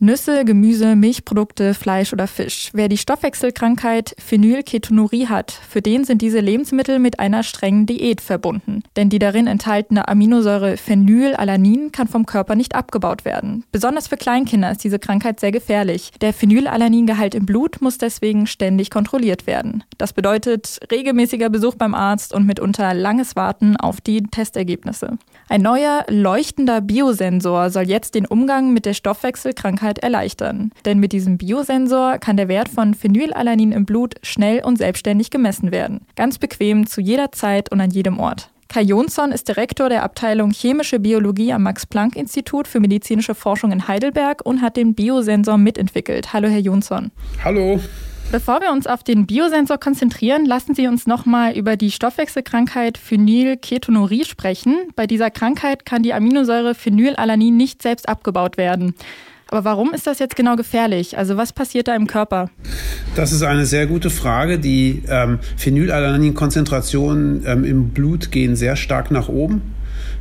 Nüsse, Gemüse, Milchprodukte, Fleisch oder Fisch. Wer die Stoffwechselkrankheit Phenylketonurie hat, für den sind diese Lebensmittel mit einer strengen Diät verbunden. Denn die darin enthaltene Aminosäure Phenylalanin kann vom Körper nicht abgebaut werden. Besonders für Kleinkinder ist diese Krankheit sehr gefährlich. Der Phenylalaningehalt im Blut muss deswegen ständig kontrolliert werden. Das bedeutet regelmäßiger Besuch beim Arzt und mitunter langes Warten auf die Testergebnisse. Ein neuer leuchtender Biosensor soll jetzt den Umgang mit der Stoffwechselkrankheit erleichtern. Denn mit diesem Biosensor kann der Wert von Phenylalanin im Blut schnell und selbstständig gemessen werden. Ganz bequem zu jeder Zeit und an jedem Ort. Kai Jonsson ist Direktor der Abteilung Chemische Biologie am Max-Planck-Institut für medizinische Forschung in Heidelberg und hat den Biosensor mitentwickelt. Hallo, Herr Jonsson. Hallo. Bevor wir uns auf den Biosensor konzentrieren, lassen Sie uns nochmal über die Stoffwechselkrankheit Phenylketonurie sprechen. Bei dieser Krankheit kann die Aminosäure Phenylalanin nicht selbst abgebaut werden. Aber warum ist das jetzt genau gefährlich? Also was passiert da im Körper? Das ist eine sehr gute Frage. Die ähm, Phenylalanin-Konzentrationen ähm, im Blut gehen sehr stark nach oben.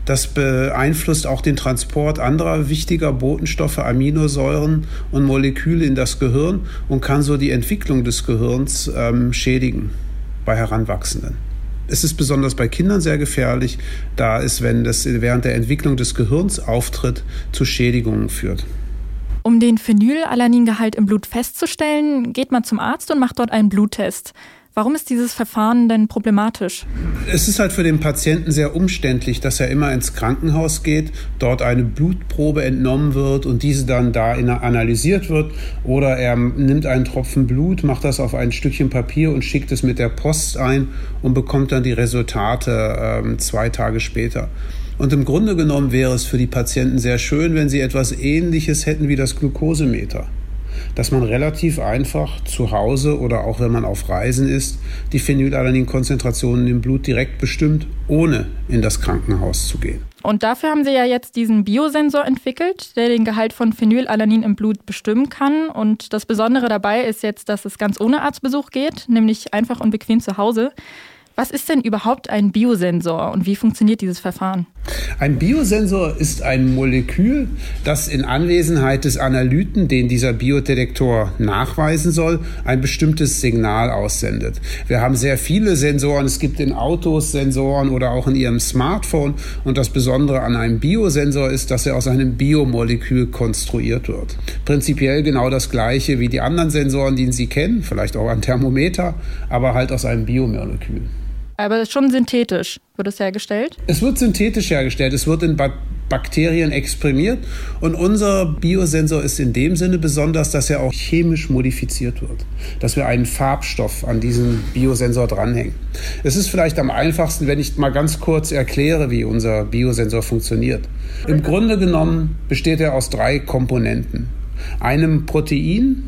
Das beeinflusst auch den Transport anderer wichtiger Botenstoffe, Aminosäuren und Moleküle in das Gehirn und kann so die Entwicklung des Gehirns ähm, schädigen bei Heranwachsenden. Es ist besonders bei Kindern sehr gefährlich, da es, wenn das während der Entwicklung des Gehirns auftritt, zu Schädigungen führt. Um den Phenylalaningehalt im Blut festzustellen, geht man zum Arzt und macht dort einen Bluttest. Warum ist dieses Verfahren denn problematisch? Es ist halt für den Patienten sehr umständlich, dass er immer ins Krankenhaus geht, dort eine Blutprobe entnommen wird und diese dann da analysiert wird. Oder er nimmt einen Tropfen Blut, macht das auf ein Stückchen Papier und schickt es mit der Post ein und bekommt dann die Resultate äh, zwei Tage später. Und im Grunde genommen wäre es für die Patienten sehr schön, wenn sie etwas Ähnliches hätten wie das Glukosemeter dass man relativ einfach zu Hause oder auch wenn man auf Reisen ist, die Phenylalanin-Konzentrationen im Blut direkt bestimmt, ohne in das Krankenhaus zu gehen. Und dafür haben Sie ja jetzt diesen Biosensor entwickelt, der den Gehalt von Phenylalanin im Blut bestimmen kann. Und das Besondere dabei ist jetzt, dass es ganz ohne Arztbesuch geht, nämlich einfach und bequem zu Hause. Was ist denn überhaupt ein Biosensor und wie funktioniert dieses Verfahren? Ein Biosensor ist ein Molekül, das in Anwesenheit des Analyten, den dieser Biodetektor nachweisen soll, ein bestimmtes Signal aussendet. Wir haben sehr viele Sensoren. Es gibt in Autos Sensoren oder auch in Ihrem Smartphone. Und das Besondere an einem Biosensor ist, dass er aus einem Biomolekül konstruiert wird. Prinzipiell genau das gleiche wie die anderen Sensoren, die Sie kennen, vielleicht auch ein Thermometer, aber halt aus einem Biomolekül. Aber schon synthetisch wird es hergestellt? Es wird synthetisch hergestellt. Es wird in ba Bakterien exprimiert. Und unser Biosensor ist in dem Sinne besonders, dass er auch chemisch modifiziert wird. Dass wir einen Farbstoff an diesen Biosensor dranhängen. Es ist vielleicht am einfachsten, wenn ich mal ganz kurz erkläre, wie unser Biosensor funktioniert. Im Grunde genommen besteht er aus drei Komponenten. Einem Protein,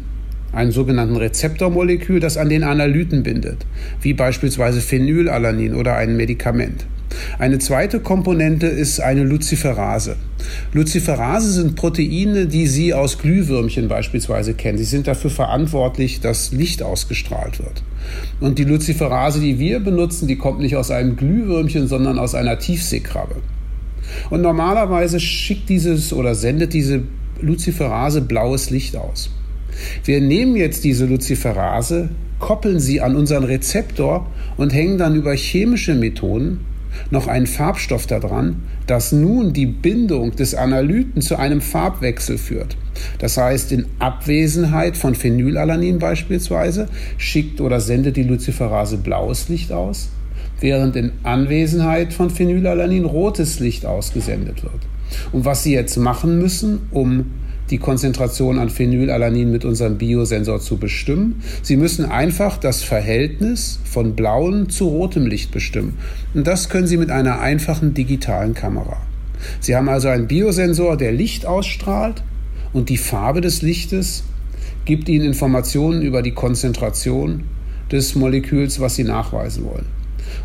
einem sogenannten Rezeptormolekül, das an den Analyten bindet, wie beispielsweise Phenylalanin oder ein Medikament. Eine zweite Komponente ist eine Luciferase. Luciferase sind Proteine, die Sie aus Glühwürmchen beispielsweise kennen. Sie sind dafür verantwortlich, dass Licht ausgestrahlt wird. Und die Luciferase, die wir benutzen, die kommt nicht aus einem Glühwürmchen, sondern aus einer Tiefseekrabbe. Und normalerweise schickt dieses oder sendet diese Luciferase blaues Licht aus. Wir nehmen jetzt diese Luciferase, koppeln sie an unseren Rezeptor und hängen dann über chemische Methoden noch einen Farbstoff daran, das nun die Bindung des Analyten zu einem Farbwechsel führt. Das heißt, in Abwesenheit von Phenylalanin beispielsweise schickt oder sendet die Luciferase blaues Licht aus, während in Anwesenheit von Phenylalanin rotes Licht ausgesendet wird. Und was Sie jetzt machen müssen, um die Konzentration an Phenylalanin mit unserem Biosensor zu bestimmen. Sie müssen einfach das Verhältnis von blauem zu rotem Licht bestimmen. Und das können Sie mit einer einfachen digitalen Kamera. Sie haben also einen Biosensor, der Licht ausstrahlt und die Farbe des Lichtes gibt Ihnen Informationen über die Konzentration des Moleküls, was Sie nachweisen wollen.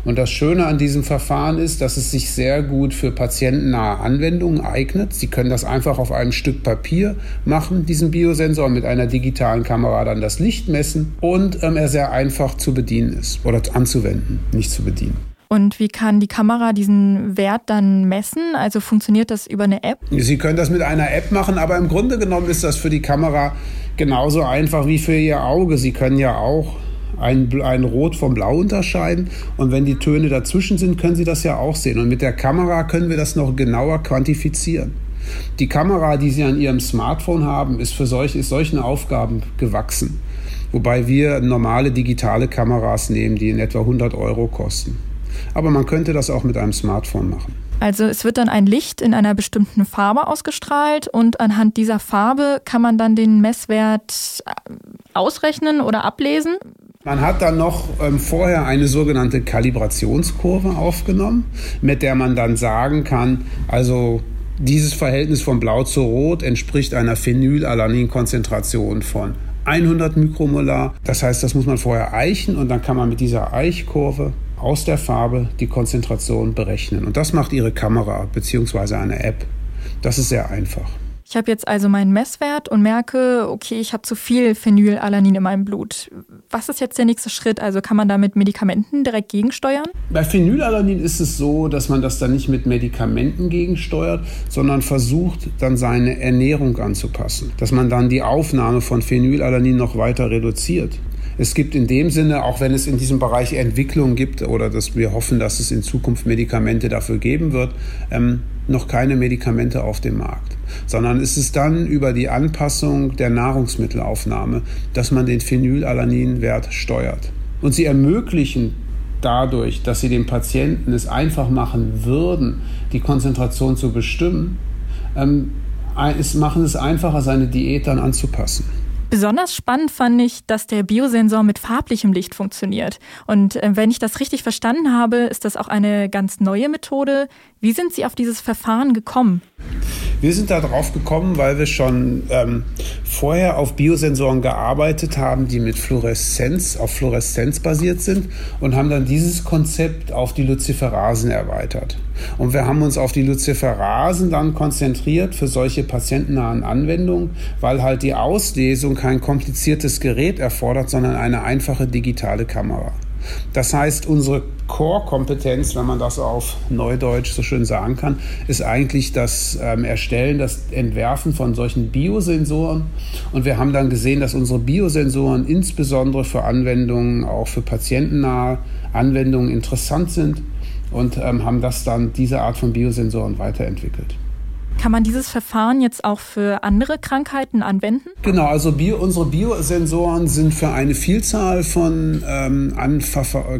Und das Schöne an diesem Verfahren ist, dass es sich sehr gut für patientennahe Anwendungen eignet. Sie können das einfach auf einem Stück Papier machen, diesen Biosensor mit einer digitalen Kamera dann das Licht messen und ähm, er sehr einfach zu bedienen ist oder anzuwenden, nicht zu bedienen. Und wie kann die Kamera diesen Wert dann messen? Also funktioniert das über eine App? Sie können das mit einer App machen, aber im Grunde genommen ist das für die Kamera genauso einfach wie für Ihr Auge. Sie können ja auch ein, ein Rot vom Blau unterscheiden. Und wenn die Töne dazwischen sind, können Sie das ja auch sehen. Und mit der Kamera können wir das noch genauer quantifizieren. Die Kamera, die Sie an Ihrem Smartphone haben, ist für solch, ist solchen Aufgaben gewachsen. Wobei wir normale digitale Kameras nehmen, die in etwa 100 Euro kosten. Aber man könnte das auch mit einem Smartphone machen. Also es wird dann ein Licht in einer bestimmten Farbe ausgestrahlt und anhand dieser Farbe kann man dann den Messwert äh, ausrechnen oder ablesen. Man hat dann noch ähm, vorher eine sogenannte Kalibrationskurve aufgenommen, mit der man dann sagen kann, also dieses Verhältnis von Blau zu Rot entspricht einer Phenylalanin-Konzentration von 100 Mikromolar. Das heißt, das muss man vorher eichen und dann kann man mit dieser Eichkurve aus der Farbe die Konzentration berechnen. Und das macht Ihre Kamera bzw. eine App. Das ist sehr einfach. Ich habe jetzt also meinen Messwert und merke, okay, ich habe zu viel Phenylalanin in meinem Blut. Was ist jetzt der nächste Schritt? Also kann man da mit Medikamenten direkt gegensteuern? Bei Phenylalanin ist es so, dass man das dann nicht mit Medikamenten gegensteuert, sondern versucht dann seine Ernährung anzupassen. Dass man dann die Aufnahme von Phenylalanin noch weiter reduziert. Es gibt in dem Sinne, auch wenn es in diesem Bereich Entwicklung gibt oder dass wir hoffen, dass es in Zukunft Medikamente dafür geben wird, ähm, noch keine Medikamente auf dem Markt, sondern es ist dann über die Anpassung der Nahrungsmittelaufnahme, dass man den Phenylalaninwert steuert. Und sie ermöglichen dadurch, dass sie dem Patienten es einfach machen würden, die Konzentration zu bestimmen, ähm, es machen es einfacher, seine Diät dann anzupassen. Besonders spannend fand ich, dass der Biosensor mit farblichem Licht funktioniert. Und äh, wenn ich das richtig verstanden habe, ist das auch eine ganz neue Methode. Wie sind Sie auf dieses Verfahren gekommen? Wir sind da drauf gekommen, weil wir schon ähm, vorher auf Biosensoren gearbeitet haben, die mit Fluoreszenz, auf Fluoreszenz basiert sind und haben dann dieses Konzept auf die Luciferasen erweitert. Und wir haben uns auf die Luciferasen dann konzentriert für solche patientennahen Anwendungen, weil halt die Auslesung kein kompliziertes Gerät erfordert, sondern eine einfache digitale Kamera. Das heißt, unsere Core-Kompetenz, wenn man das auf Neudeutsch so schön sagen kann, ist eigentlich das ähm, Erstellen, das Entwerfen von solchen Biosensoren. Und wir haben dann gesehen, dass unsere Biosensoren insbesondere für Anwendungen, auch für patientennahe Anwendungen interessant sind und ähm, haben das dann, diese Art von Biosensoren weiterentwickelt. Kann man dieses Verfahren jetzt auch für andere Krankheiten anwenden? Genau, also Bio, unsere Biosensoren sind für eine Vielzahl von ähm,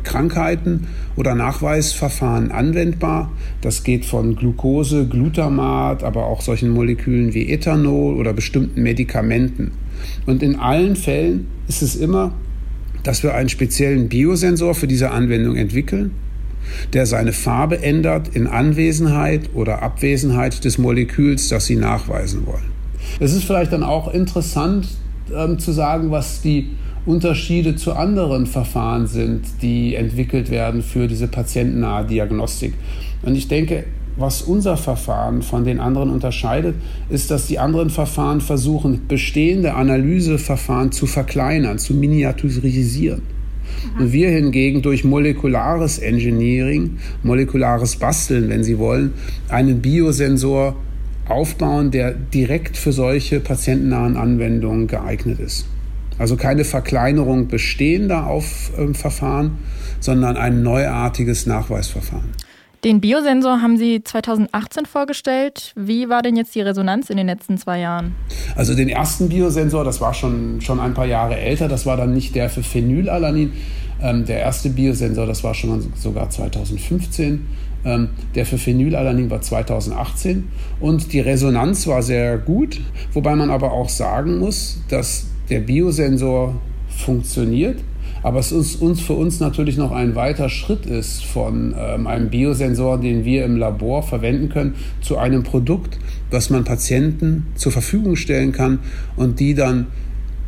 Krankheiten oder Nachweisverfahren anwendbar. Das geht von Glucose, Glutamat, aber auch solchen Molekülen wie Ethanol oder bestimmten Medikamenten. Und in allen Fällen ist es immer, dass wir einen speziellen Biosensor für diese Anwendung entwickeln der seine Farbe ändert in Anwesenheit oder Abwesenheit des Moleküls, das Sie nachweisen wollen. Es ist vielleicht dann auch interessant ähm, zu sagen, was die Unterschiede zu anderen Verfahren sind, die entwickelt werden für diese patientennahe Diagnostik. Und ich denke, was unser Verfahren von den anderen unterscheidet, ist, dass die anderen Verfahren versuchen, bestehende Analyseverfahren zu verkleinern, zu miniaturisieren. Und wir hingegen durch molekulares Engineering, molekulares Basteln, wenn Sie wollen, einen Biosensor aufbauen, der direkt für solche patientennahen Anwendungen geeignet ist. Also keine Verkleinerung bestehender auf, äh, Verfahren, sondern ein neuartiges Nachweisverfahren. Den Biosensor haben Sie 2018 vorgestellt. Wie war denn jetzt die Resonanz in den letzten zwei Jahren? Also den ersten Biosensor, das war schon, schon ein paar Jahre älter, das war dann nicht der für Phenylalanin. Ähm, der erste Biosensor, das war schon sogar 2015. Ähm, der für Phenylalanin war 2018 und die Resonanz war sehr gut, wobei man aber auch sagen muss, dass der Biosensor funktioniert aber es ist uns für uns natürlich noch ein weiter Schritt ist von ähm, einem Biosensor, den wir im Labor verwenden können, zu einem Produkt, das man Patienten zur Verfügung stellen kann und die dann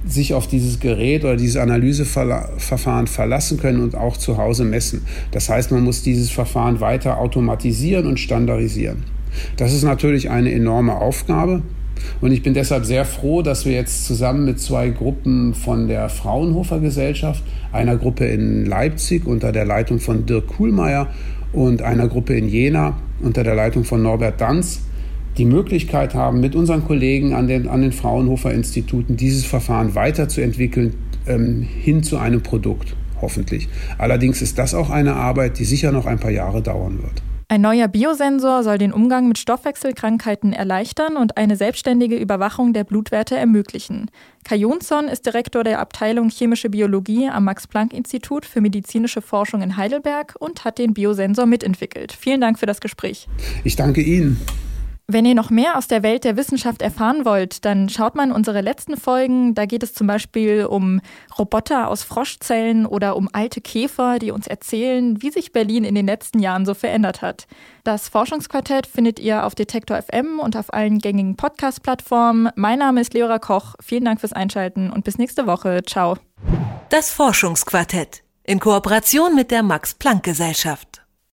sich auf dieses Gerät oder dieses Analyseverfahren verlassen können und auch zu Hause messen. Das heißt, man muss dieses Verfahren weiter automatisieren und standardisieren. Das ist natürlich eine enorme Aufgabe. Und ich bin deshalb sehr froh, dass wir jetzt zusammen mit zwei Gruppen von der Fraunhofer Gesellschaft, einer Gruppe in Leipzig unter der Leitung von Dirk Kuhlmeier und einer Gruppe in Jena unter der Leitung von Norbert Danz die Möglichkeit haben, mit unseren Kollegen an den, an den Fraunhofer Instituten dieses Verfahren weiterzuentwickeln ähm, hin zu einem Produkt, hoffentlich. Allerdings ist das auch eine Arbeit, die sicher noch ein paar Jahre dauern wird. Ein neuer Biosensor soll den Umgang mit Stoffwechselkrankheiten erleichtern und eine selbstständige Überwachung der Blutwerte ermöglichen. Kai Jonsson ist Direktor der Abteilung Chemische Biologie am Max-Planck-Institut für medizinische Forschung in Heidelberg und hat den Biosensor mitentwickelt. Vielen Dank für das Gespräch. Ich danke Ihnen. Wenn ihr noch mehr aus der Welt der Wissenschaft erfahren wollt, dann schaut mal in unsere letzten Folgen. Da geht es zum Beispiel um Roboter aus Froschzellen oder um alte Käfer, die uns erzählen, wie sich Berlin in den letzten Jahren so verändert hat. Das Forschungsquartett findet ihr auf Detektor FM und auf allen gängigen Podcast-Plattformen. Mein Name ist Leora Koch. Vielen Dank fürs Einschalten und bis nächste Woche. Ciao. Das Forschungsquartett in Kooperation mit der Max-Planck-Gesellschaft.